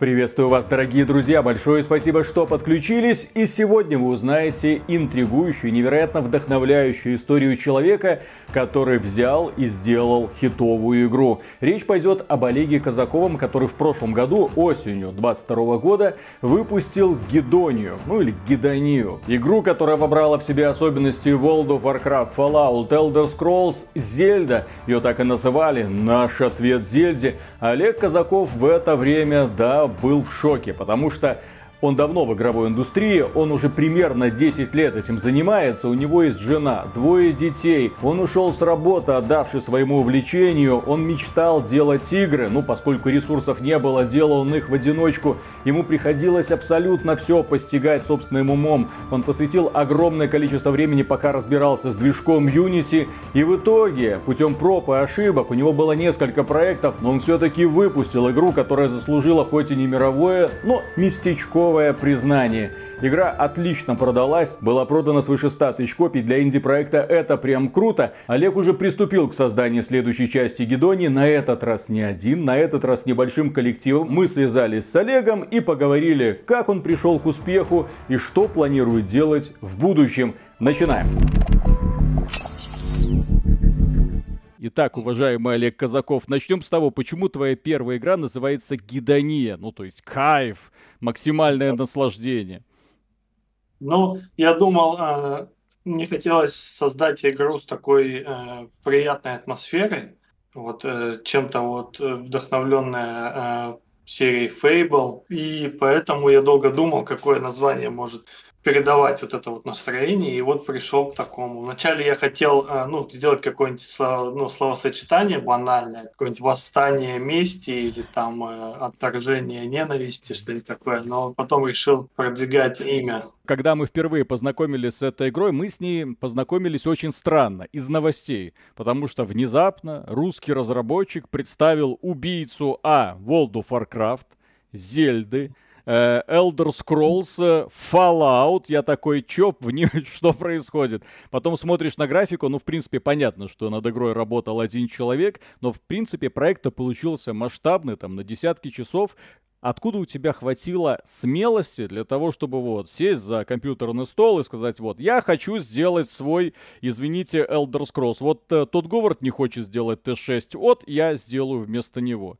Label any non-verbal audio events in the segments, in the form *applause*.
Приветствую вас, дорогие друзья! Большое спасибо, что подключились. И сегодня вы узнаете интригующую, невероятно вдохновляющую историю человека, который взял и сделал хитовую игру. Речь пойдет об Олеге Казаковом, который в прошлом году, осенью 22 года, выпустил Гидонию, ну или Гидонию. Игру, которая вобрала в себе особенности World of Warcraft, Fallout, Elder Scrolls, Зельда. Ее так и называли «Наш ответ Зельде». Олег Казаков в это время, да, был в шоке, потому что он давно в игровой индустрии, он уже примерно 10 лет этим занимается, у него есть жена, двое детей, он ушел с работы, отдавший своему увлечению, он мечтал делать игры, ну поскольку ресурсов не было, делал он их в одиночку, ему приходилось абсолютно все постигать собственным умом, он посвятил огромное количество времени, пока разбирался с движком Unity, и в итоге, путем проб и ошибок, у него было несколько проектов, но он все-таки выпустил игру, которая заслужила хоть и не мировое, но местечко новое признание. Игра отлично продалась, была продана свыше 100 тысяч копий для инди-проекта. Это прям круто. Олег уже приступил к созданию следующей части Гедони. На этот раз не один, на этот раз небольшим коллективом. Мы связались с Олегом и поговорили, как он пришел к успеху и что планирует делать в будущем. Начинаем. Итак, уважаемый Олег Казаков, начнем с того, почему твоя первая игра называется Гидония, ну то есть кайф, максимальное наслаждение. Ну, я думал, э, мне хотелось создать игру с такой э, приятной атмосферой, вот э, чем-то вот вдохновленная серией Fable, и поэтому я долго думал, какое название может передавать вот это вот настроение, и вот пришел к такому. Вначале я хотел э, ну, сделать какое-нибудь ну, словосочетание банальное, какое-нибудь восстание мести или там э, отторжение ненависти, что-нибудь такое, но потом решил продвигать имя. Когда мы впервые познакомились с этой игрой, мы с ней познакомились очень странно, из новостей, потому что внезапно русский разработчик представил убийцу А. Of Warcraft, Зельды, Elder Scrolls, э, Fallout, я такой, чё, *laughs* что происходит? Потом смотришь на графику, ну, в принципе, понятно, что над игрой работал один человек, но, в принципе, проект получился масштабный, там, на десятки часов, Откуда у тебя хватило смелости для того, чтобы вот сесть за компьютерный стол и сказать, вот, я хочу сделать свой, извините, Elder Scrolls. Вот э, тот Говард не хочет сделать Т6, вот я сделаю вместо него.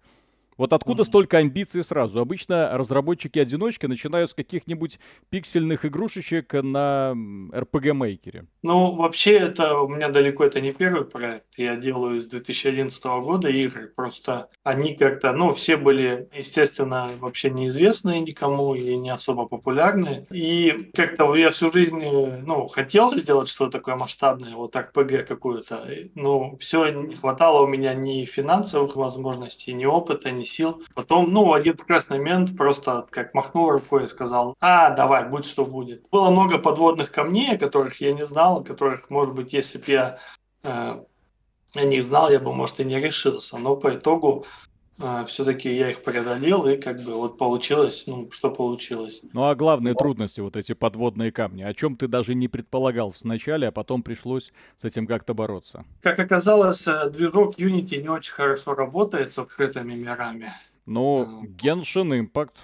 Вот откуда mm-hmm. столько амбиций сразу? Обычно разработчики-одиночки начинают с каких-нибудь пиксельных игрушечек на RPG-мейкере. Ну, вообще, это у меня далеко это не первый проект. Я делаю с 2011 года игры. Просто они как-то, ну, все были, естественно, вообще неизвестные никому и не особо популярные. И как-то я всю жизнь, ну, хотел сделать что-то такое масштабное, вот RPG какую-то. Но все не хватало у меня ни финансовых возможностей, ни опыта, ни сил. Потом, ну, один прекрасный момент просто как махнул рукой и сказал, а, давай, будь что будет. Было много подводных камней, о которых я не знал, о которых, может быть, если бы я э, о них знал, я бы, может, и не решился. Но по итогу все-таки я их преодолел, и как бы вот получилось, ну, что получилось. Ну, а главные вот. трудности, вот эти подводные камни, о чем ты даже не предполагал вначале, а потом пришлось с этим как-то бороться? Как оказалось, э, движок Unity не очень хорошо работает с открытыми мирами. Ну, Genshin Impact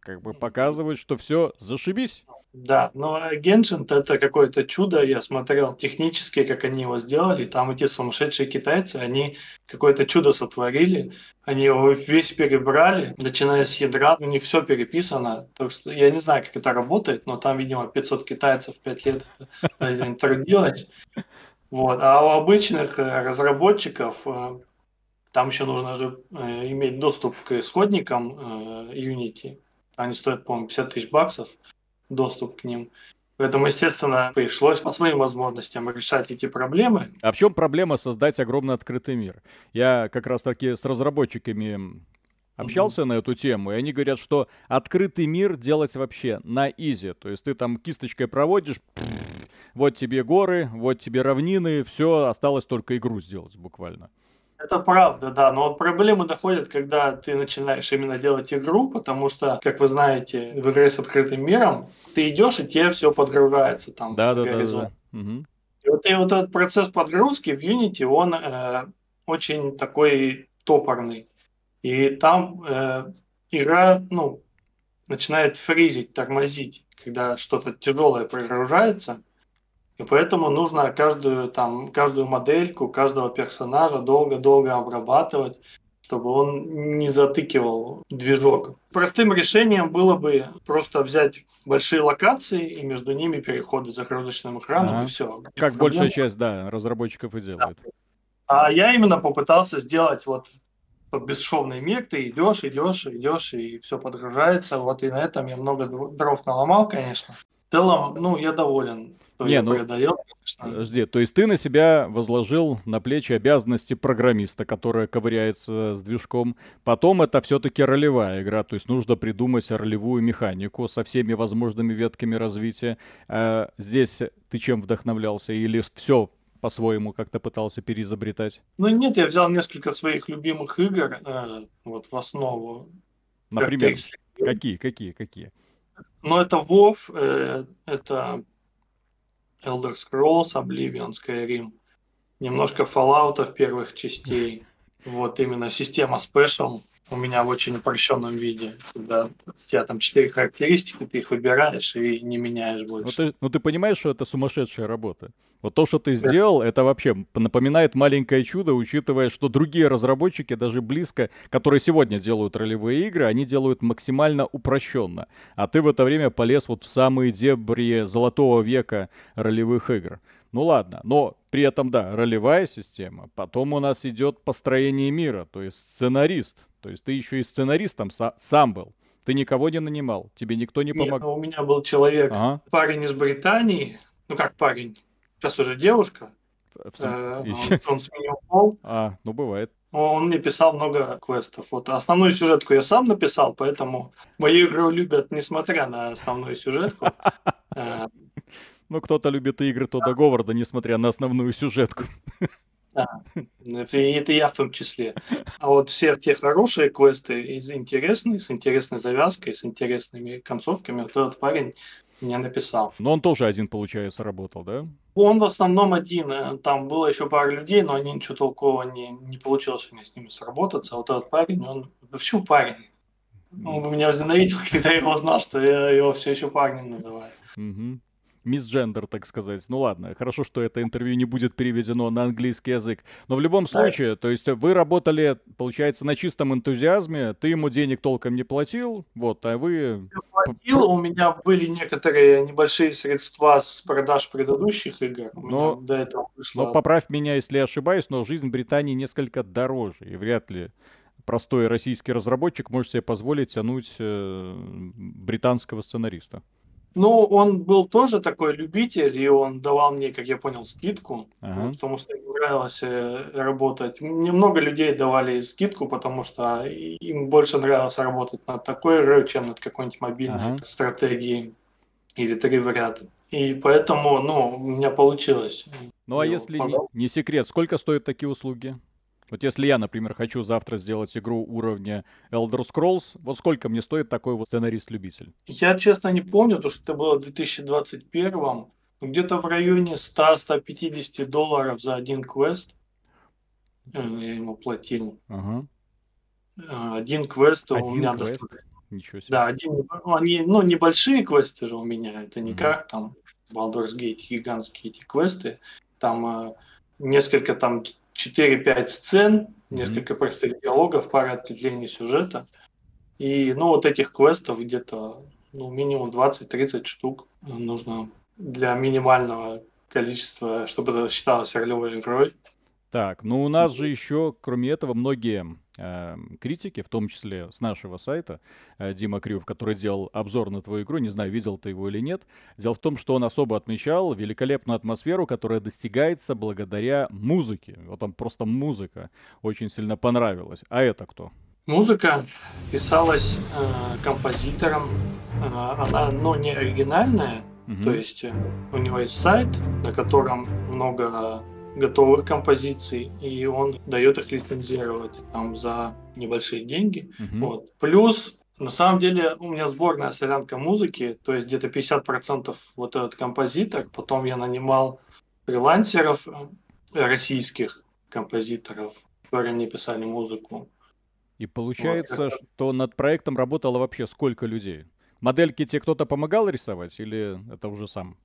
как бы показывает, что все, зашибись. Да, но Genshin это какое-то чудо, я смотрел технически, как они его сделали, там эти сумасшедшие китайцы, они какое-то чудо сотворили, они его весь перебрали, начиная с ядра, у них все переписано, так что я не знаю, как это работает, но там, видимо, 500 китайцев 5 лет трудилось. Вот. А у обычных э, разработчиков э, там еще нужно же э, иметь доступ к исходникам Unity. Они стоят, по-моему, 50 тысяч баксов доступ к ним. Поэтому, естественно, пришлось по своим возможностям решать эти проблемы. А в чем проблема создать огромный открытый мир? Я как раз таки с разработчиками общался mm-hmm. на эту тему, и они говорят, что открытый мир делать вообще на изи. То есть ты там кисточкой проводишь, вот тебе горы, вот тебе равнины, все, осталось только игру сделать буквально. Это правда, да. Но вот проблемы доходят, когда ты начинаешь именно делать игру, потому что, как вы знаете, в игре с открытым миром ты идешь, и тебе все подгружается там. Да, да, да, да. Угу. И вот, и вот этот процесс подгрузки в Unity, он э, очень такой топорный. И там э, игра, ну, начинает фризить, тормозить, когда что-то тяжелое прогружается. И поэтому нужно каждую, там, каждую модельку, каждого персонажа долго-долго обрабатывать, чтобы он не затыкивал движок. Простым решением было бы просто взять большие локации и между ними переходы загрузочным экраном ага. и все. Как большая часть, да, разработчиков и делает. Да. А я именно попытался сделать вот бесшовный мир, ты идешь, идешь, идешь, и все подгружается. Вот и на этом я много дров наломал, конечно. В целом, ну, я доволен что Не, я ну, преодолел, конечно. Жди, то есть ты на себя возложил на плечи обязанности программиста, который ковыряется с движком. Потом это все-таки ролевая игра, то есть нужно придумать ролевую механику со всеми возможными ветками развития. А здесь ты чем вдохновлялся? Или все по-своему как-то пытался переизобретать? Ну нет, я взял несколько своих любимых игр э, вот в основу. Например, какие, какие, какие? Ну это WoW, э, это Elder Scrolls, Oblivion, Skyrim. Немножко Fallout первых частей. Вот именно система Special у меня в очень упрощенном виде. Когда у тебя там четыре характеристики, ты их выбираешь и не меняешь ну, больше. Ну ты, ну ты понимаешь, что это сумасшедшая работа. Вот то, что ты сделал, это вообще напоминает маленькое чудо, учитывая, что другие разработчики, даже близко, которые сегодня делают ролевые игры, они делают максимально упрощенно. А ты в это время полез вот в самые дебри золотого века ролевых игр. Ну ладно, но при этом, да, ролевая система. Потом у нас идет построение мира, то есть сценарист. То есть ты еще и сценаристом сам был. Ты никого не нанимал, тебе никто не помог. Нет, ну, у меня был человек, ага. парень из Британии, ну как парень, сейчас уже девушка. Э, он, он сменил пол. А, ну бывает. Он мне писал много квестов. Вот основную сюжетку я сам написал, поэтому мою игру любят, несмотря на основную сюжетку. *laughs* Э, ну, кто-то любит игры Тодда Говарда, несмотря на основную сюжетку. *laughs* Да, это, это я в том числе. А вот все те хорошие квесты, интересные, с интересной завязкой, с интересными концовками, вот этот парень мне написал. Но он тоже один, получается, работал, да? Он в основном один. Э, там было еще пара людей, но они ничего толкового не, не получилось у меня с ними сработаться. А вот этот парень, он... Почему парень? Он бы меня возненавидел, *laughs* когда я его знал, что я его все еще парнем называю. Угу мисс-джендер, так сказать. Ну ладно, хорошо, что это интервью не будет переведено на английский язык. Но в любом случае, то есть вы работали, получается, на чистом энтузиазме, ты ему денег толком не платил, вот, а вы... Я платил, у меня были некоторые небольшие средства с продаж предыдущих игр. Но, до этого вышло... но поправь меня, если я ошибаюсь, но жизнь в Британии несколько дороже, и вряд ли простой российский разработчик может себе позволить тянуть э, британского сценариста. Ну, он был тоже такой любитель, и он давал мне, как я понял, скидку, ага. потому что ему нравилось э, работать. Мне много людей давали скидку, потому что им больше нравилось работать над такой игрой, чем над какой-нибудь мобильной ага. стратегией или три в ряд. И поэтому, ну, у меня получилось. Ну, а если не, не секрет, сколько стоят такие услуги? Вот если я, например, хочу завтра сделать игру уровня Elder Scrolls, вот сколько мне стоит такой вот сценарист-любитель? Я, честно, не помню, потому что это было в 2021 ну, где-то в районе 100-150 долларов за один квест. Э, я ему платил. Ага. Э, один квест один у меня квест? достаточно. Ничего себе. Да, один, они, ну, небольшие квесты же у меня, это не угу. как там Baldur's Gate, гигантские эти квесты. Там э, несколько там 4-5 сцен, mm-hmm. несколько простых диалогов, пара ответвлений сюжета. И, ну, вот этих квестов где-то, ну, минимум 20-30 штук нужно для минимального количества, чтобы это считалось ролевой игрой. Так, ну у нас же еще, кроме этого, многие критики, в том числе с нашего сайта, э, Дима Крюв, который делал обзор на твою игру, не знаю, видел ты его или нет. Дело в том, что он особо отмечал великолепную атмосферу, которая достигается благодаря музыке. Вот там просто музыка очень сильно понравилась. А это кто? Музыка писалась э, композитором. Э, она, ну, не оригинальная, угу. то есть у него есть сайт, на котором много готовых композиций, и он дает их лицензировать там за небольшие деньги. Угу. Вот. Плюс, на самом деле, у меня сборная солянка музыки, то есть где-то 50% вот этот композитор, потом я нанимал фрилансеров э, российских композиторов, которые мне писали музыку. И получается, вот. что над проектом работало вообще сколько людей? Модельки тебе кто-то помогал рисовать или это уже сам?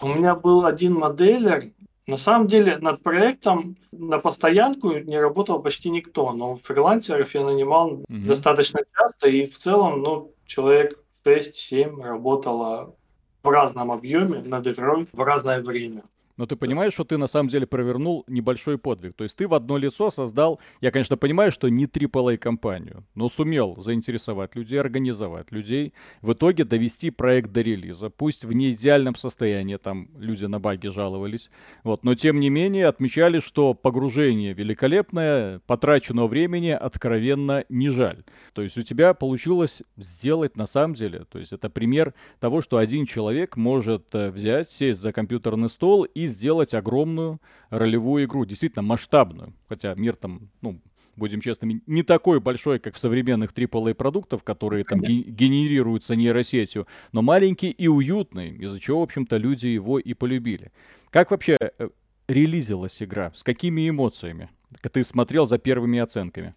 У меня был один моделер. На самом деле над проектом на постоянку не работал почти никто, но фрилансеров я нанимал угу. достаточно часто, и в целом, ну, человек 6-7 работало в разном объеме над игрой в разное время. Но ты понимаешь, что ты на самом деле провернул небольшой подвиг. То есть ты в одно лицо создал, я, конечно, понимаю, что не AAA компанию, но сумел заинтересовать людей, организовать людей, в итоге довести проект до релиза. Пусть в неидеальном состоянии, там люди на баги жаловались, вот, но тем не менее отмечали, что погружение великолепное, потраченного времени откровенно не жаль. То есть у тебя получилось сделать на самом деле, то есть это пример того, что один человек может э, взять, сесть за компьютерный стол и сделать огромную ролевую игру, действительно масштабную. Хотя мир там, ну, будем честными, не такой большой, как в современных AAA продуктов, которые там генерируются нейросетью, но маленький и уютный, из-за чего, в общем-то, люди его и полюбили. Как вообще э, релизилась игра? С какими эмоциями? Ты смотрел за первыми оценками?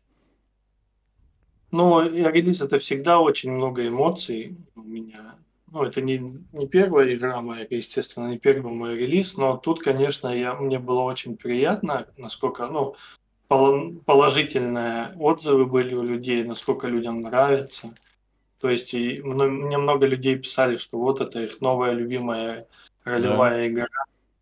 Ну, релиз это всегда очень много эмоций у меня. Ну, это не, не первая игра моя, естественно, не первый мой релиз, но тут, конечно, я, мне было очень приятно, насколько, ну, положительные отзывы были у людей, насколько людям нравится. То есть и мне много людей писали, что вот это их новая любимая ролевая да. игра.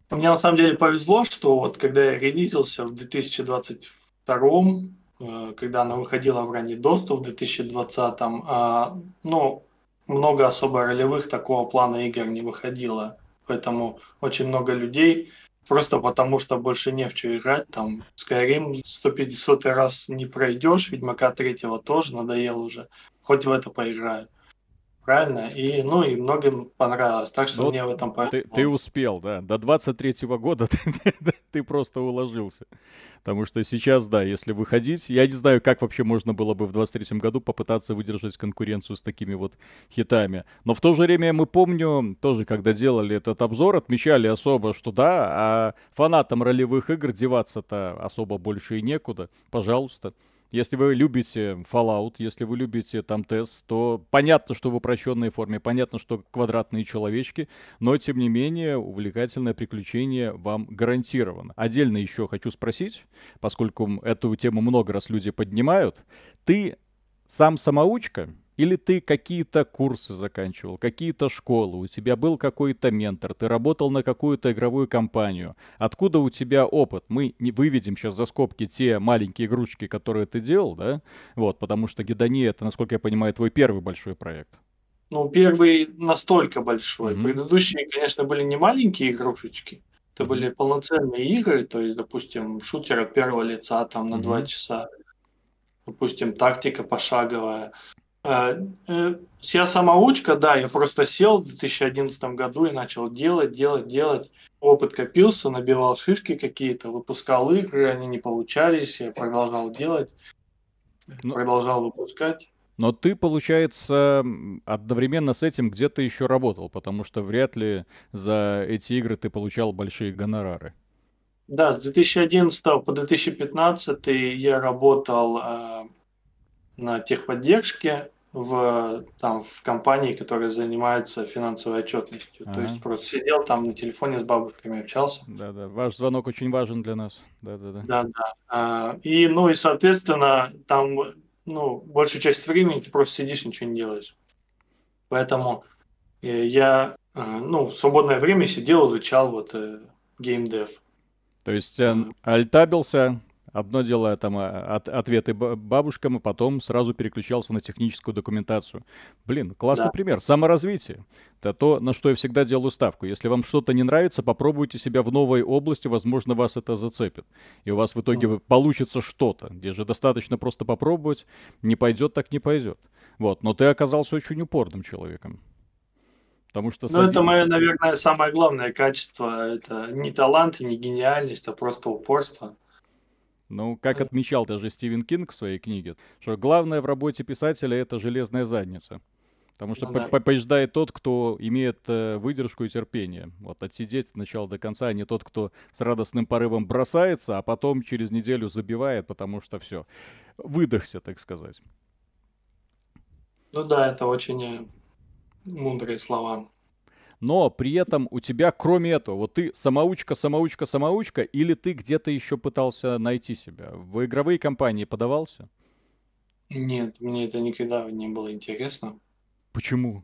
Мне на самом деле повезло, что вот когда я релизился в 2022, э, когда она выходила в ранний доступ в 2020, а, ну, много особо ролевых такого плана игр не выходило. Поэтому очень много людей просто потому, что больше не в что играть. Там Skyrim 150 раз не пройдешь, Ведьмака третьего тоже надоел уже. Хоть в это поиграю. Правильно? И, ну, и многим понравилось. Так что ну, мне в этом ты, ты успел, да. До 23-го года *laughs* ты, ты просто уложился. Потому что сейчас, да, если выходить, я не знаю, как вообще можно было бы в 23-м году попытаться выдержать конкуренцию с такими вот хитами. Но в то же время мы помню, тоже когда делали этот обзор, отмечали особо, что да, а фанатам ролевых игр деваться-то особо больше и некуда. Пожалуйста. Если вы любите Fallout, если вы любите там тест, то понятно, что в упрощенной форме, понятно, что квадратные человечки, но тем не менее увлекательное приключение вам гарантировано. Отдельно еще хочу спросить, поскольку эту тему много раз люди поднимают, ты сам самоучка или ты какие-то курсы заканчивал, какие-то школы, у тебя был какой-то ментор, ты работал на какую-то игровую компанию. Откуда у тебя опыт? Мы не выведем сейчас за скобки те маленькие игрушки, которые ты делал, да? Вот, потому что Гедония это, насколько я понимаю, твой первый большой проект. Ну, первый настолько большой. Mm-hmm. Предыдущие, конечно, были не маленькие игрушечки. Это mm-hmm. были полноценные игры, то есть, допустим, шутер от первого лица там на mm-hmm. часа. Допустим, тактика пошаговая. Э, э, я самоучка, да, я просто сел в 2011 году и начал делать, делать, делать. Опыт копился, набивал шишки какие-то, выпускал игры, они не получались, я продолжал делать, но, продолжал выпускать. Но ты, получается, одновременно с этим где-то еще работал, потому что вряд ли за эти игры ты получал большие гонорары. Да, с 2011 по 2015 я работал э, на техподдержке в, там, в компании, которая занимается финансовой отчетностью. Ага. То есть просто сидел там на телефоне с бабушками, общался. Да-да, ваш звонок очень важен для нас. Да-да-да. Да-да. А, и, ну, и, соответственно, там, ну, большую часть времени ты просто сидишь, ничего не делаешь. Поэтому э, я, э, ну, в свободное время сидел, изучал вот геймдев. То есть э, альтабился, Одно дело там а, от, ответы бабушкам, и потом сразу переключался на техническую документацию. Блин, классный да. пример. Саморазвитие. Это то, на что я всегда делаю ставку. Если вам что-то не нравится, попробуйте себя в новой области, возможно, вас это зацепит. И у вас в итоге mm. получится что-то, где же достаточно просто попробовать, не пойдет, так не пойдет. Вот, но ты оказался очень упорным человеком. Потому что... Ну, это мое, наверное, самое главное качество. Это не талант и не гениальность, а просто упорство. Ну, как отмечал даже Стивен Кинг в своей книге, что главное в работе писателя это железная задница. Потому что ну, да. побеждает тот, кто имеет э, выдержку и терпение. Вот отсидеть от начала до конца, а не тот, кто с радостным порывом бросается, а потом через неделю забивает, потому что все, выдохся, так сказать. Ну да, это очень э, мудрые слова. Но при этом у тебя, кроме этого, вот ты самоучка, самоучка, самоучка, или ты где-то еще пытался найти себя? В игровые компании подавался? Нет, мне это никогда не было интересно. Почему?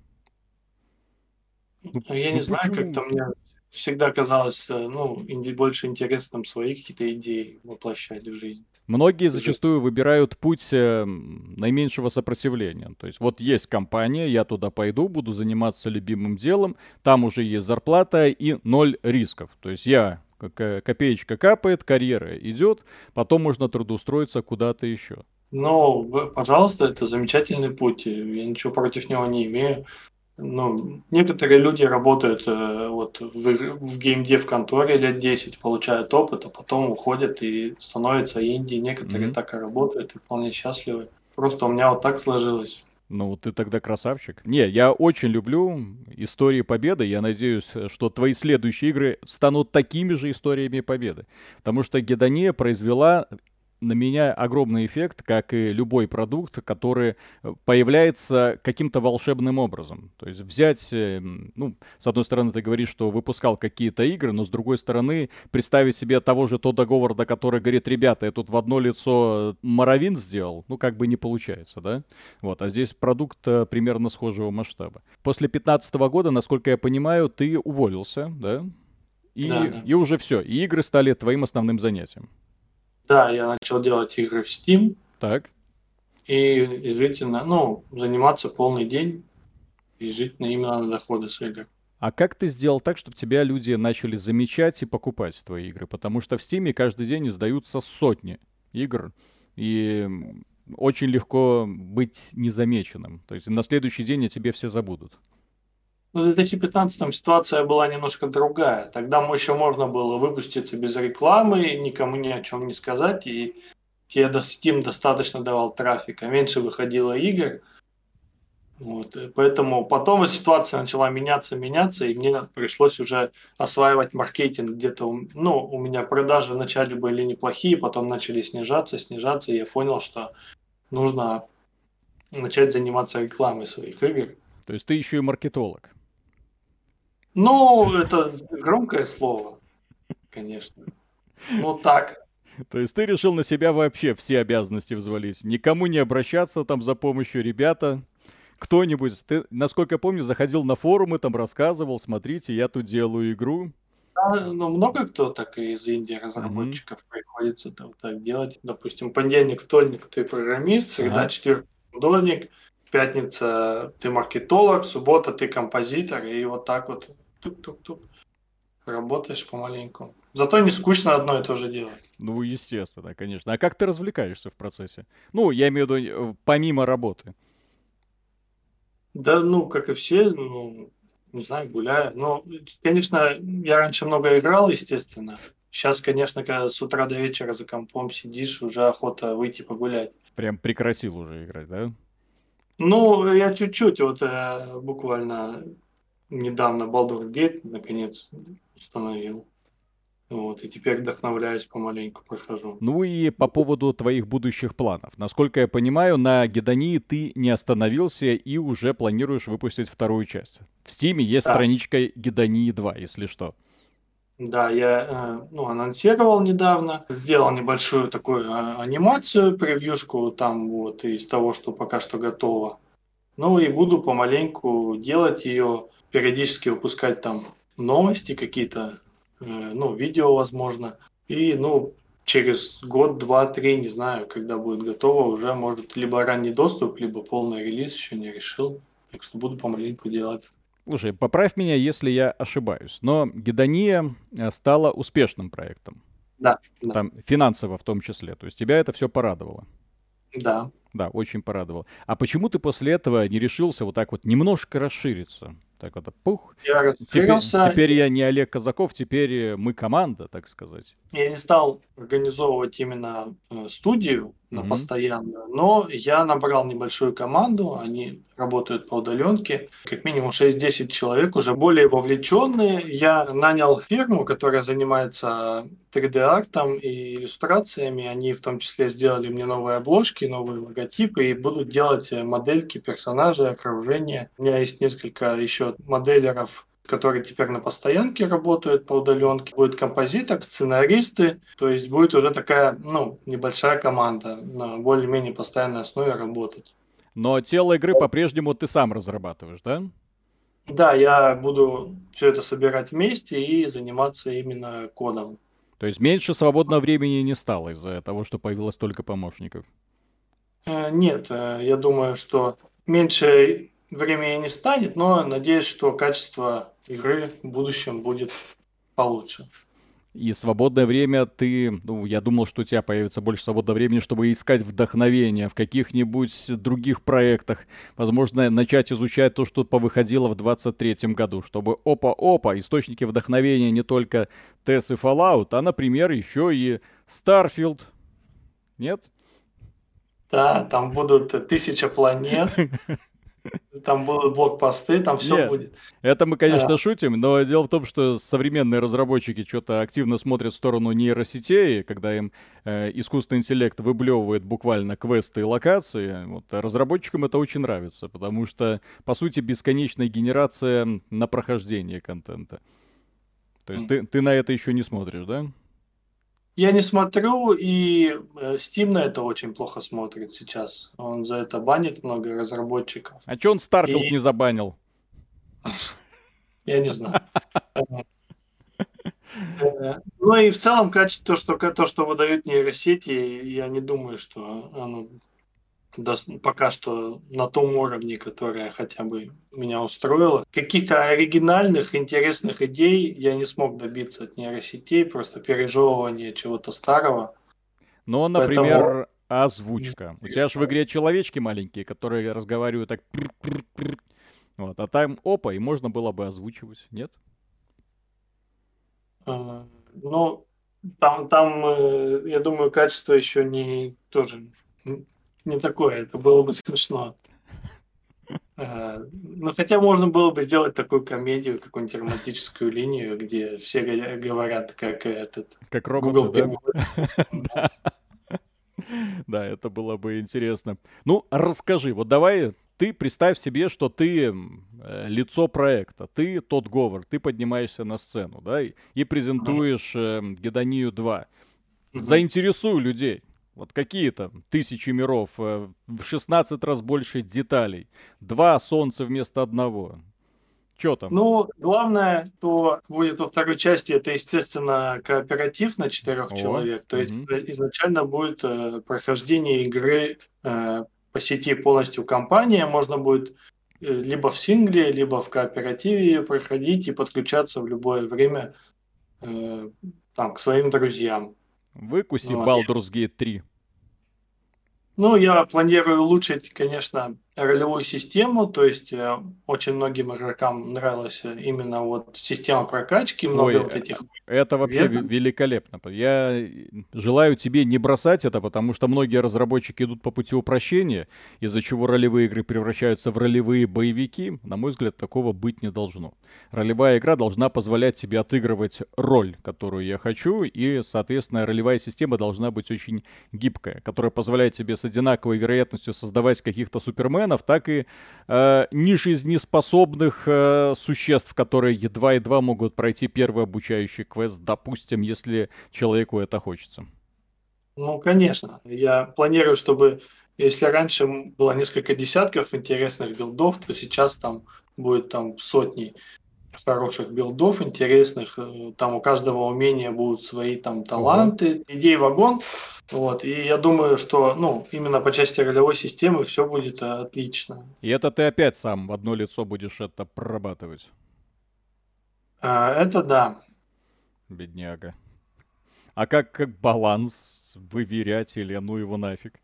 Ну, Я ну не знаю, как-то мне всегда казалось, э, ну, больше интересным свои какие-то идеи воплощать в жизнь. Многие зачастую выбирают путь э, наименьшего сопротивления. То есть вот есть компания, я туда пойду, буду заниматься любимым делом, там уже есть зарплата и ноль рисков. То есть я копеечка капает, карьера идет, потом можно трудоустроиться куда-то еще. Ну, пожалуйста, это замечательный путь. Я ничего против него не имею. Ну, некоторые люди работают э, вот в, в геймдев конторе лет 10, получают опыт, а потом уходят и становятся инди. Некоторые mm-hmm. так и работают и вполне счастливы. Просто у меня вот так сложилось. Ну, ты тогда красавчик. Не, я очень люблю истории победы. Я надеюсь, что твои следующие игры станут такими же историями победы. Потому что Гедония произвела на меня огромный эффект, как и любой продукт, который э, появляется каким-то волшебным образом. То есть взять, э, ну, с одной стороны, ты говоришь, что выпускал какие-то игры, но с другой стороны, представить себе того же Тодда Говарда, который говорит, ребята, я тут в одно лицо Моровин сделал, ну, как бы не получается, да? Вот, а здесь продукт э, примерно схожего масштаба. После 15 года, насколько я понимаю, ты уволился, да? И, да, да. и уже все, и игры стали твоим основным занятием. Да, я начал делать игры в Steam. Так. И, и жить на, ну, заниматься полный день и жить на, именно на доходы с игр. А как ты сделал так, чтобы тебя люди начали замечать и покупать твои игры? Потому что в Steam каждый день издаются сотни игр, и очень легко быть незамеченным. То есть на следующий день о тебе все забудут. В 2015 ситуация была немножко другая. Тогда еще можно было выпуститься без рекламы, никому ни о чем не сказать, и тебе Steam достаточно давал трафика, меньше выходило игр. Вот. Поэтому потом ситуация начала меняться, меняться, и мне пришлось уже осваивать маркетинг. Где-то, ну, у меня продажи вначале были неплохие, потом начали снижаться, снижаться, и я понял, что нужно начать заниматься рекламой своих игр. То есть ты еще и маркетолог? Ну, это громкое слово, конечно. Ну так. То есть ты решил на себя вообще все обязанности взвалить. Никому не обращаться там за помощью, ребята. Кто-нибудь, ты, насколько я помню, заходил на форумы, там рассказывал, смотрите, я тут делаю игру. Да, ну, много кто так из Индии разработчиков mm-hmm. приходится там, так делать. Допустим, понедельник, вторник ты программист, среда, ага. четверг художник, пятница ты маркетолог, суббота ты композитор, и вот так вот тук-тук-тук работаешь помаленьку. Зато не скучно одно и то же делать. Ну, естественно, конечно. А как ты развлекаешься в процессе? Ну, я имею в виду, э, помимо работы. Да, ну, как и все, ну, не знаю, гуляю. Но, конечно, я раньше много играл, естественно. Сейчас, конечно, когда с утра до вечера за компом сидишь, уже охота выйти погулять. Прям прекратил уже играть, да? Ну, я чуть-чуть, вот э, буквально недавно Baldur's Gate наконец установил. Вот, и теперь вдохновляюсь помаленьку, прохожу. Ну и по поводу твоих будущих планов. Насколько я понимаю, на Гедонии ты не остановился и уже планируешь выпустить вторую часть. В Стиме есть да. страничка Гедонии 2, если что. Да, я э, ну, анонсировал недавно, сделал небольшую такую э, анимацию, превьюшку там вот из того, что пока что готово. Ну и буду помаленьку делать ее, периодически выпускать там новости какие-то, э, ну, видео, возможно. И, ну, через год, два, три, не знаю, когда будет готово, уже может либо ранний доступ, либо полный релиз, еще не решил. Так что буду помаленьку делать. Слушай, поправь меня, если я ошибаюсь, но Гедония э, стала успешным проектом. Да. Там да. финансово в том числе. То есть тебя это все порадовало. Да. Да, очень порадовало. А почему ты после этого не решился вот так вот немножко расшириться? Так вот, пух. Я теперь, теперь я не Олег Казаков, теперь мы команда, так сказать. Я не стал организовывать именно э, студию, на mm-hmm. постоянную. Но я набрал небольшую команду, они работают по удаленке, как минимум 6-10 человек, уже более вовлеченные. Я нанял фирму, которая занимается 3D-артом и иллюстрациями. Они в том числе сделали мне новые обложки, новые логотипы и будут делать модельки персонажей, окружения. У меня есть несколько еще моделеров которые теперь на постоянке работают по удаленке. Будет композитор, сценаристы, то есть будет уже такая, ну, небольшая команда на более-менее постоянной основе работать. Но тело игры по-прежнему ты сам разрабатываешь, да? Да, я буду все это собирать вместе и заниматься именно кодом. То есть меньше свободного времени не стало из-за того, что появилось только помощников? Э, нет, э, я думаю, что меньше времени не станет, но надеюсь, что качество игры в будущем будет получше. И свободное время ты, ну, я думал, что у тебя появится больше свободного времени, чтобы искать вдохновение в каких-нибудь других проектах. Возможно, начать изучать то, что повыходило в 23 году, чтобы опа-опа, источники вдохновения не только TES и Fallout, а, например, еще и Starfield. Нет? Да, там будут тысяча планет. *laughs* Там будут блокпосты, там все Нет, будет. Это мы, конечно, а. шутим, но дело в том, что современные разработчики что-то активно смотрят в сторону нейросетей, когда им э, искусственный интеллект выблевывает буквально квесты и локации. Вот, разработчикам это очень нравится, потому что, по сути, бесконечная генерация на прохождение контента. То есть mm. ты, ты на это еще не смотришь, да? Я не смотрю, и э, Steam на это очень плохо смотрит сейчас. Он за это банит много разработчиков. А что он Starfield и... не забанил? Я не знаю. Ну и в целом качество, то, что, то, что выдают нейросети, я не думаю, что оно пока что на том уровне, которое хотя бы меня устроило. Каких-то оригинальных, интересных идей я не смог добиться от нейросетей, просто пережевывание чего-то старого. Но, например, Поэтому... озвучка. У тебя же в игре человечки маленькие, которые разговаривают так... Вот, а там опа, и можно было бы озвучивать, нет? Ну, там, там, я думаю, качество еще не тоже не такое, это было бы смешно. Э, ну, хотя можно было бы сделать такую комедию, какую-нибудь романтическую линию, где все говорят, как этот... Как робот, *laughs* да? Да, это было бы интересно. Ну, расскажи, вот давай ты представь себе, что ты э, лицо проекта, ты тот говор, ты поднимаешься на сцену, да, и презентуешь э, Гедонию 2. Заинтересуй людей. Вот какие там тысячи миров, э, в 16 раз больше деталей, два солнца вместо одного. Что там? Ну, главное, что будет во второй части, это, естественно, кооператив на четырех человек. То есть угу. изначально будет э, прохождение игры э, по сети полностью компания. Можно будет э, либо в сингле, либо в кооперативе ее проходить и подключаться в любое время э, там, к своим друзьям. Выкуси вот. Baldur's Gate 3. Ну, я планирую улучшить, конечно, ролевую систему, то есть э, очень многим игрокам нравилась э, именно вот система прокачки, много Ой, вот этих. Это вообще веток. великолепно. Я желаю тебе не бросать это, потому что многие разработчики идут по пути упрощения, из-за чего ролевые игры превращаются в ролевые боевики. На мой взгляд, такого быть не должно. Ролевая игра должна позволять тебе отыгрывать роль, которую я хочу, и, соответственно, ролевая система должна быть очень гибкая, которая позволяет тебе с одинаковой вероятностью создавать каких-то суперменов, суперменов, так и э, нежизнеспособных э, существ, которые едва-едва могут пройти первый обучающий квест, допустим, если человеку это хочется. Ну, конечно. Я планирую, чтобы если раньше было несколько десятков интересных билдов, то сейчас там будет там сотни хороших билдов интересных. Э, там у каждого умения будут свои там таланты. Угу. Идей вагон. Вот. И я думаю, что ну, именно по части ролевой системы все будет отлично. И это ты опять сам в одно лицо будешь это прорабатывать? А, это да. Бедняга. А как, как баланс выверять или ну его нафиг?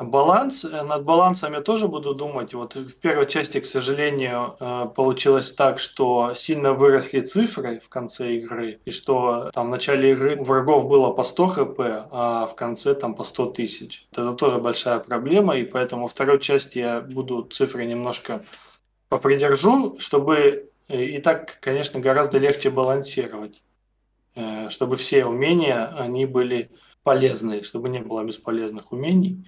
Баланс, э, над балансом я тоже буду думать. Вот в первой части, к сожалению, э, получилось так, что сильно выросли цифры в конце игры, и что там в начале игры врагов было по 100 хп, а в конце там по 100 тысяч. Это тоже большая проблема, и поэтому во второй части я буду цифры немножко попридержу, чтобы э, и так, конечно, гораздо легче балансировать, чтобы все умения, они были полезные, чтобы не было бесполезных умений.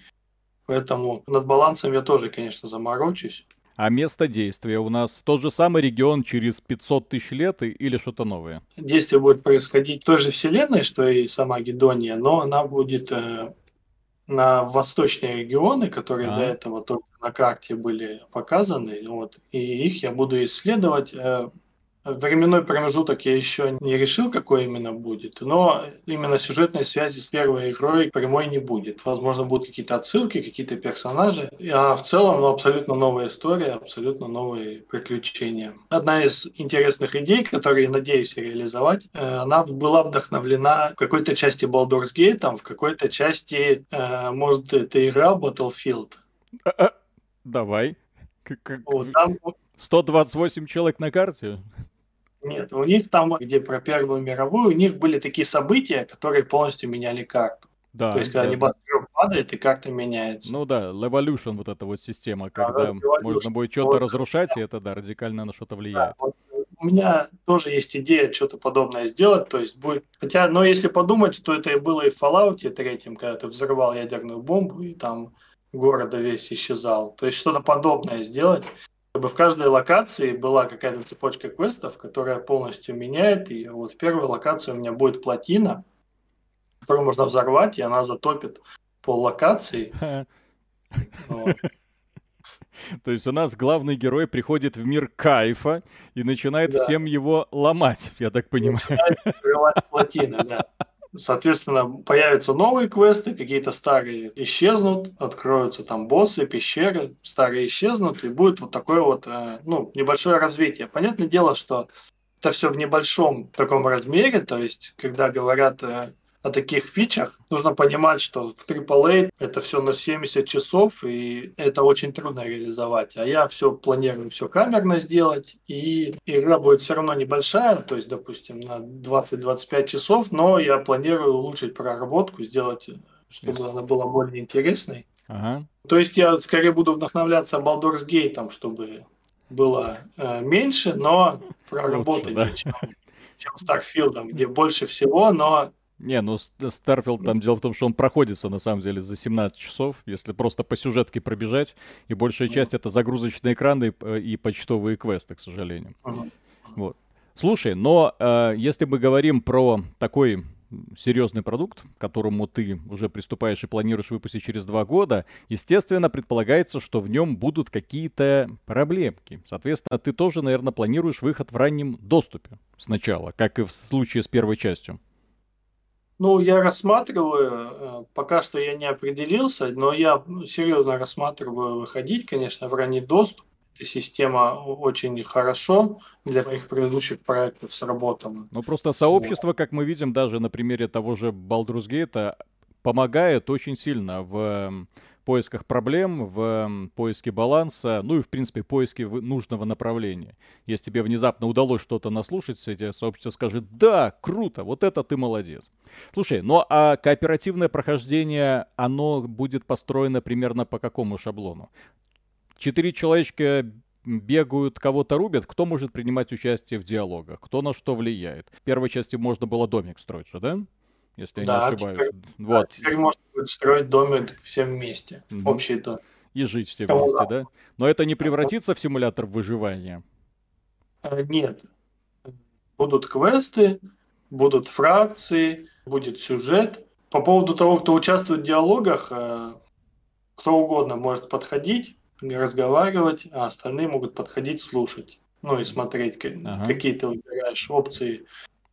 Поэтому над балансом я тоже, конечно, заморочусь. А место действия у нас тот же самый регион через 500 тысяч лет или что-то новое? Действие будет происходить в той же вселенной, что и сама Гедония, но она будет э, на восточные регионы, которые а. до этого только на карте были показаны, вот, и их я буду исследовать. Э, Временной промежуток я еще не решил, какой именно будет, но именно сюжетной связи с первой игрой прямой не будет. Возможно, будут какие-то отсылки, какие-то персонажи. А в целом, ну, абсолютно новая история, абсолютно новые приключения. Одна из интересных идей, которую я надеюсь реализовать, э, она была вдохновлена в какой-то части Baldur's Gate, там, в какой-то части, э, может, это игра Battlefield. Давай. Вот там 128 человек на карте? Нет, у них там, где про Первую мировую, у них были такие события, которые полностью меняли карту. Да, То есть, когда да, небоскреб да. падает, и карта меняется. Ну да, Evolution, вот эта вот система, когда да, можно будет что-то вот. разрушать, и это, да, радикально на что-то влияет. Да, вот у меня тоже есть идея что-то подобное сделать, то есть будет... Хотя, но если подумать, то это и было и в Fallout третьем, когда ты взрывал ядерную бомбу, и там города весь исчезал. То есть что-то подобное сделать чтобы в каждой локации была какая-то цепочка квестов, которая полностью меняет. И вот в первой локации у меня будет плотина, которую можно взорвать, и она затопит пол локации. *laughs* То есть у нас главный герой приходит в мир кайфа и начинает да. всем его ломать, я так понимаю. Начинает плотины, да. Соответственно, появятся новые квесты, какие-то старые исчезнут, откроются там боссы, пещеры, старые исчезнут, и будет вот такое вот, э, ну, небольшое развитие. Понятное дело, что это все в небольшом таком размере, то есть, когда говорят э, о таких фичах, нужно понимать, что в AAA это все на 70 часов, и это очень трудно реализовать. А я все планирую все камерно сделать, и игра будет все равно небольшая, то есть, допустим, на 20-25 часов, но я планирую улучшить проработку, сделать, чтобы yes. она была более интересной. Ага. То есть я скорее буду вдохновляться Baldur's Gate, чтобы было э, меньше, но проработать, Лучше, да? чем, чем Starfield, где больше всего, но не, ну Starfield там дело в том, что он проходится на самом деле за 17 часов, если просто по сюжетке пробежать, и большая часть это загрузочные экраны и, и почтовые квесты, к сожалению. Вот. Слушай, но э, если мы говорим про такой серьезный продукт, к которому ты уже приступаешь и планируешь выпустить через два года, естественно, предполагается, что в нем будут какие-то проблемки. Соответственно, ты тоже, наверное, планируешь выход в раннем доступе сначала, как и в случае с первой частью. Ну, я рассматриваю, э, пока что я не определился, но я серьезно рассматриваю выходить, конечно, в ранний доступ. Эта система очень хорошо для моих предыдущих проектов сработана. Ну, просто сообщество, вот. как мы видим даже на примере того же Baldur's Gate, помогает очень сильно в поисках проблем, в поиске баланса, ну и, в принципе, поиске нужного направления. Если тебе внезапно удалось что-то наслушать, эти сообщество скажет, да, круто, вот это ты молодец. Слушай, ну а кооперативное прохождение, оно будет построено примерно по какому шаблону? Четыре человечка бегают, кого-то рубят, кто может принимать участие в диалогах, кто на что влияет. В первой части можно было домик строить же, да? Если да, я не ошибаюсь. Теперь, вот. Да, теперь можно будет строить домик все вместе, угу. общий дом. И жить все Кому вместе, да? Но это не превратится в симулятор выживания? Э, нет. Будут квесты, будут фракции, будет сюжет. По поводу того, кто участвует в диалогах, э, кто угодно может подходить, разговаривать, а остальные могут подходить слушать. Ну и смотреть, ага. какие ты выбираешь опции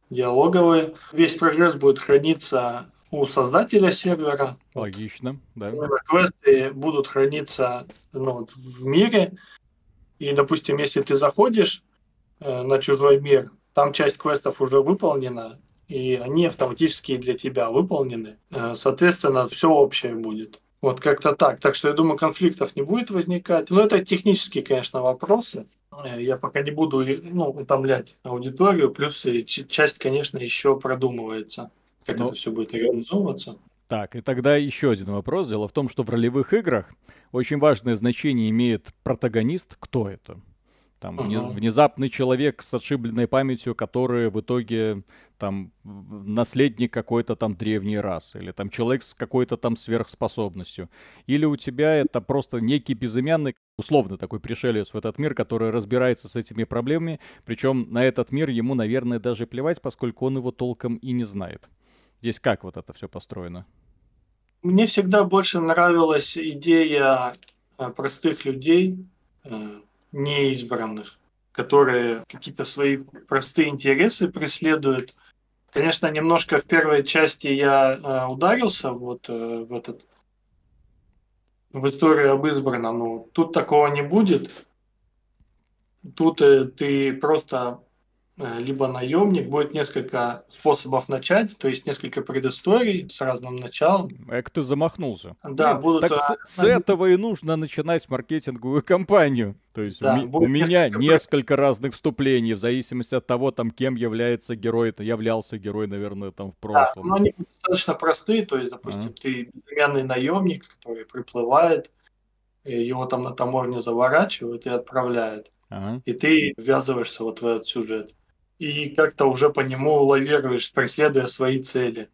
диалоговые. Весь прогресс будет храниться у создателя сервера. Логично, да. Квесты будут храниться ну, в мире. И, допустим, если ты заходишь э, на чужой мир, там часть квестов уже выполнена, и они автоматически для тебя выполнены. Э, соответственно, все общее будет. Вот как-то так. Так что я думаю, конфликтов не будет возникать. Но это технические, конечно, вопросы. Э, я пока не буду ну, утомлять аудиторию. Плюс часть, конечно, еще продумывается, как. Ну, это все будет реализовываться. Так, и тогда еще один вопрос. Дело в том, что в ролевых играх очень важное значение имеет протагонист. Кто это? Там uh-huh. внезапный человек с отшибленной памятью, который в итоге там наследник какой-то там древней расы, или там человек с какой-то там сверхспособностью. Или у тебя это просто некий безымянный, условно такой пришелец в этот мир, который разбирается с этими проблемами, причем на этот мир ему, наверное, даже плевать, поскольку он его толком и не знает. Здесь как вот это все построено? Мне всегда больше нравилась идея э, простых людей, э, неизбранных, которые какие-то свои простые интересы преследуют. Конечно, немножко в первой части я э, ударился вот э, в этот в историю об избранном. но тут такого не будет. Тут э, ты просто либо наемник. Будет несколько способов начать, то есть несколько предысторий с разным началом. Эк, ты замахнулся. Да, ну, будут... Так с, с этого и нужно начинать маркетинговую кампанию. То есть да, у, у меня несколько... несколько разных вступлений, в зависимости от того, там, кем является герой, являлся герой, наверное, там в прошлом. Да, но они достаточно простые, то есть, допустим, а. ты безымянный наемник, который приплывает, его там на таможне заворачивают и отправляют. Ага. И ты ввязываешься вот в этот сюжет и как-то уже по нему лавируешь, преследуя свои цели.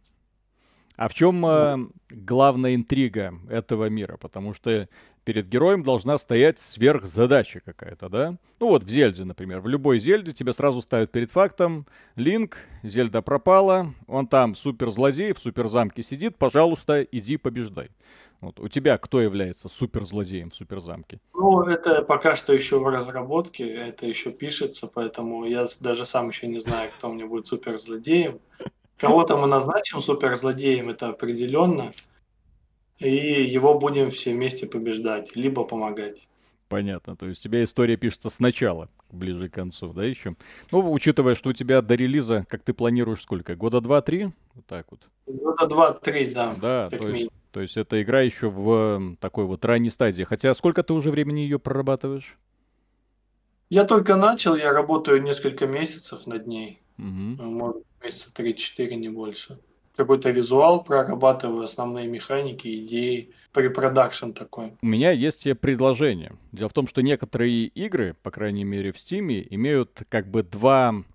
А в чем э, главная интрига этого мира? Потому что перед героем должна стоять сверхзадача какая-то, да? Ну вот в Зельде, например. В любой Зельде тебя сразу ставят перед фактом. Линк, Зельда пропала, он там суперзлодей в суперзамке сидит, пожалуйста, иди побеждай. Вот. У тебя кто является суперзлодеем в суперзамке? Ну, это пока что еще в разработке, это еще пишется, поэтому я даже сам еще не знаю, кто мне будет суперзлодеем. Кого-то мы назначим суперзлодеем, это определенно, и его будем все вместе побеждать, либо помогать. Понятно, то есть у тебя история пишется сначала, ближе к концу, да, еще? Ну, учитывая, что у тебя до релиза, как ты планируешь, сколько? Года два-три? Вот так вот. Года два-три, да. Да, то есть, то есть эта игра еще в такой вот ранней стадии. Хотя сколько ты уже времени ее прорабатываешь? Я только начал, я работаю несколько месяцев над ней. Угу. Может, месяца 3-4, не больше. Какой-то визуал прорабатываю, основные механики, идеи, препродакшн такой. У меня есть предложение. Дело в том, что некоторые игры, по крайней мере в Steam, имеют как бы два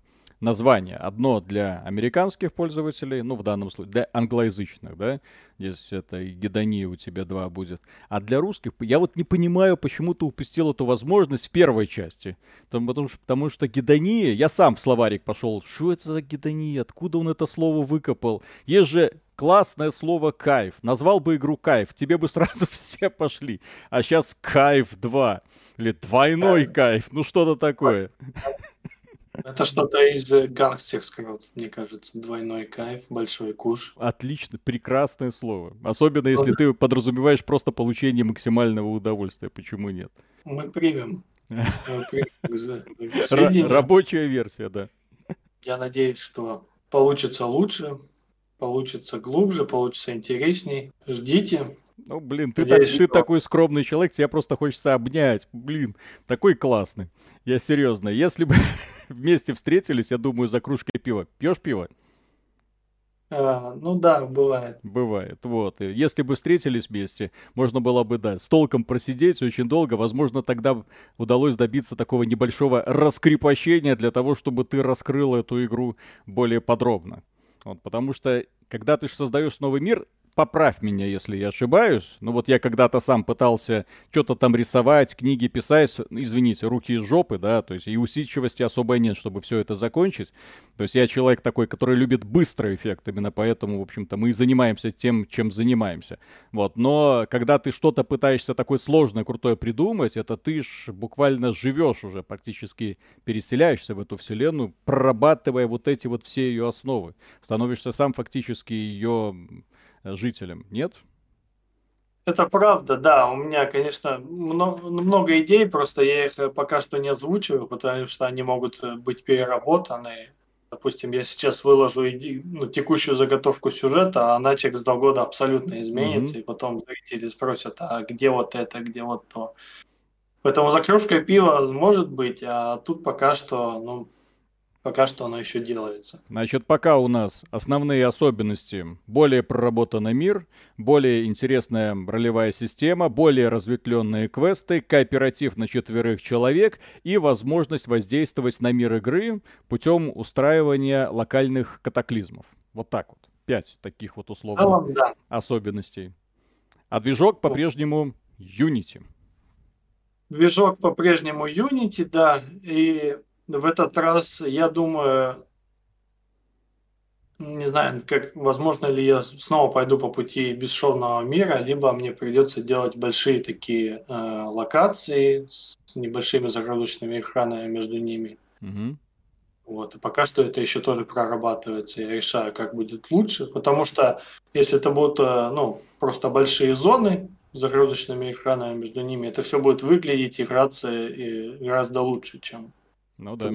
название. Одно для американских пользователей, ну, в данном случае, для англоязычных, да, здесь это гедония у тебя два будет. А для русских, я вот не понимаю, почему ты упустил эту возможность в первой части. Потому, что, потому что гедония, я сам в словарик пошел, что это за гедония, откуда он это слово выкопал? Есть же классное слово кайф. Назвал бы игру кайф, тебе бы сразу *laughs* все пошли. А сейчас кайф 2. Или двойной кайф, ну что-то такое. Это что-то из гангстерского, мне кажется. Двойной кайф, большой куш. Отлично, прекрасное слово. Особенно, если ты подразумеваешь просто получение максимального удовольствия. Почему нет? Мы примем. Рабочая версия, да. Я надеюсь, что получится лучше, получится глубже, получится интересней. Ждите. Ну, блин, ты, Надеюсь, так, что... ты такой скромный человек, тебе просто хочется обнять. Блин, такой классный. Я серьезно, если бы *laughs* вместе встретились, я думаю, за кружкой пива. Пьешь пиво? А, ну да, бывает. Бывает, вот. И если бы встретились вместе, можно было бы, да, с толком просидеть очень долго. Возможно, тогда удалось добиться такого небольшого раскрепощения для того, чтобы ты раскрыл эту игру более подробно. Вот, потому что, когда ты создаешь новый мир, поправь меня, если я ошибаюсь. Ну вот я когда-то сам пытался что-то там рисовать, книги писать, извините, руки из жопы, да, то есть и усидчивости особой нет, чтобы все это закончить. То есть я человек такой, который любит быстрый эффект, именно поэтому, в общем-то, мы и занимаемся тем, чем занимаемся. Вот, но когда ты что-то пытаешься такое сложное, крутое придумать, это ты ж буквально живешь уже, практически переселяешься в эту вселенную, прорабатывая вот эти вот все ее основы. Становишься сам фактически ее жителям, нет? Это правда, да. У меня, конечно, много, много идей, просто я их пока что не озвучиваю, потому что они могут быть переработаны. Допустим, я сейчас выложу ну, текущую заготовку сюжета, а она через два года абсолютно изменится, mm-hmm. и потом зрители спросят, а где вот это, где вот то. Поэтому за кружкой пива может быть, а тут пока что, ну, Пока что оно еще делается. Значит, пока у нас основные особенности. Более проработанный мир, более интересная ролевая система, более разветвленные квесты, кооператив на четверых человек и возможность воздействовать на мир игры путем устраивания локальных катаклизмов. Вот так вот. Пять таких вот условных ну, да. особенностей. А движок по-прежнему Unity. Движок по-прежнему Unity, да. И в этот раз, я думаю, не знаю, как возможно ли я снова пойду по пути бесшовного мира, либо мне придется делать большие такие э, локации с небольшими загрузочными экранами между ними. Угу. Вот. И пока что это еще тоже прорабатывается. Я решаю, как будет лучше. Потому что если это будут э, ну, просто большие зоны с загрузочными экранами между ними, это все будет выглядеть, играться и гораздо лучше, чем ну да.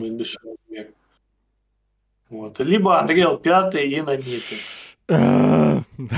Вот. Либо Unreal 5 и Наниты. *laughs*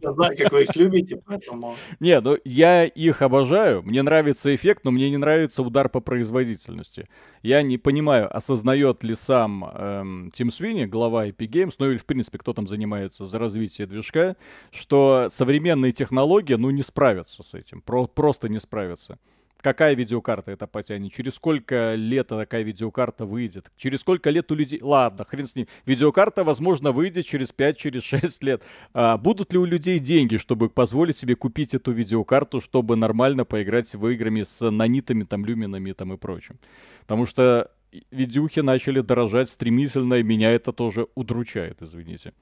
Я знаю, как вы их любите, поэтому... Не, ну я их обожаю, мне нравится эффект, но мне не нравится удар по производительности. Я не понимаю, осознает ли сам эм, Тим Свини, глава Epic Games, ну или в принципе кто там занимается за развитие движка, что современные технологии, ну не справятся с этим, про просто не справятся какая видеокарта это потянет, через сколько лет такая видеокарта выйдет, через сколько лет у людей... Ладно, хрен с ним. Видеокарта, возможно, выйдет через 5, через 6 лет. А будут ли у людей деньги, чтобы позволить себе купить эту видеокарту, чтобы нормально поиграть в играми с нанитами, там, люминами там, и прочим? Потому что видюхи начали дорожать стремительно, и меня это тоже удручает, извините.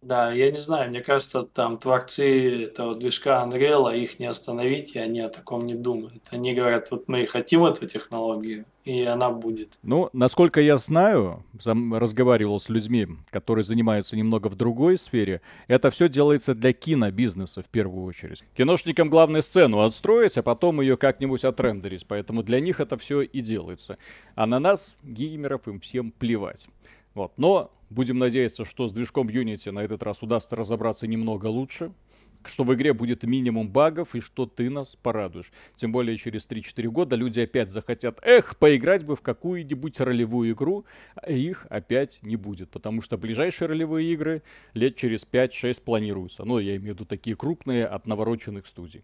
Да, я не знаю, мне кажется, там творцы этого движка Unreal, их не остановить, и они о таком не думают. Они говорят, вот мы хотим эту технологию, и она будет. Ну, насколько я знаю, разговаривал с людьми, которые занимаются немного в другой сфере, это все делается для кинобизнеса в первую очередь. Киношникам главное сцену отстроить, а потом ее как-нибудь отрендерить, поэтому для них это все и делается. А на нас, геймеров, им всем плевать. Вот. Но будем надеяться, что с движком Unity на этот раз удастся разобраться немного лучше, что в игре будет минимум багов и что ты нас порадуешь. Тем более через 3-4 года люди опять захотят, эх, поиграть бы в какую-нибудь ролевую игру, а их опять не будет, потому что ближайшие ролевые игры лет через 5-6 планируются. Ну, я имею в виду такие крупные от навороченных студий.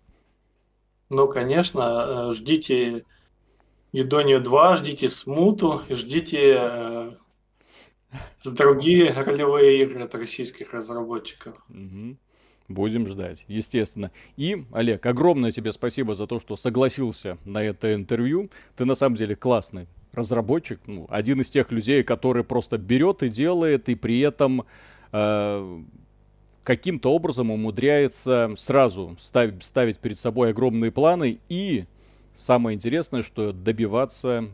Ну, конечно, э, ждите Едонию 2, ждите Смуту, ждите э, другие ролевые игры от российских разработчиков. Угу. Будем ждать, естественно. И, Олег, огромное тебе спасибо за то, что согласился на это интервью. Ты на самом деле классный разработчик, ну, один из тех людей, который просто берет и делает, и при этом э, каким-то образом умудряется сразу ставить, ставить перед собой огромные планы и, самое интересное, что добиваться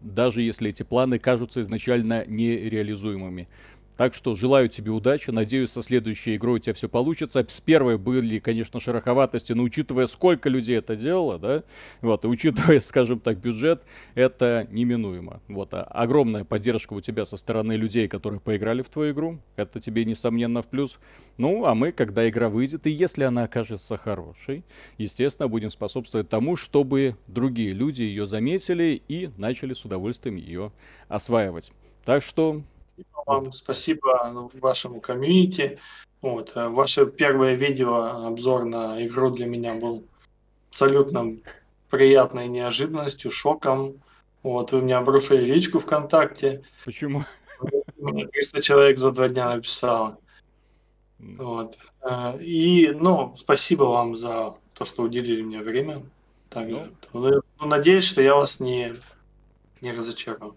даже если эти планы кажутся изначально нереализуемыми. Так что желаю тебе удачи, надеюсь, со следующей игрой у тебя все получится. С первой были, конечно, шероховатости, но учитывая, сколько людей это делало, да, вот, и учитывая, *laughs* скажем так, бюджет, это неминуемо. Вот, а огромная поддержка у тебя со стороны людей, которые поиграли в твою игру, это тебе, несомненно, в плюс. Ну, а мы, когда игра выйдет, и если она окажется хорошей, естественно, будем способствовать тому, чтобы другие люди ее заметили и начали с удовольствием ее осваивать. Так что вам, спасибо вашему комьюнити. Вот. Э, ваше первое видео, обзор на игру для меня был абсолютно приятной неожиданностью, шоком. Вот, вы мне обрушили личку ВКонтакте. Почему? Мне 300 человек за два дня написало. Вот. Э, и, ну, спасибо вам за то, что уделили мне время. Также. Ну, ну надеюсь, что я вас не, не разочаровал.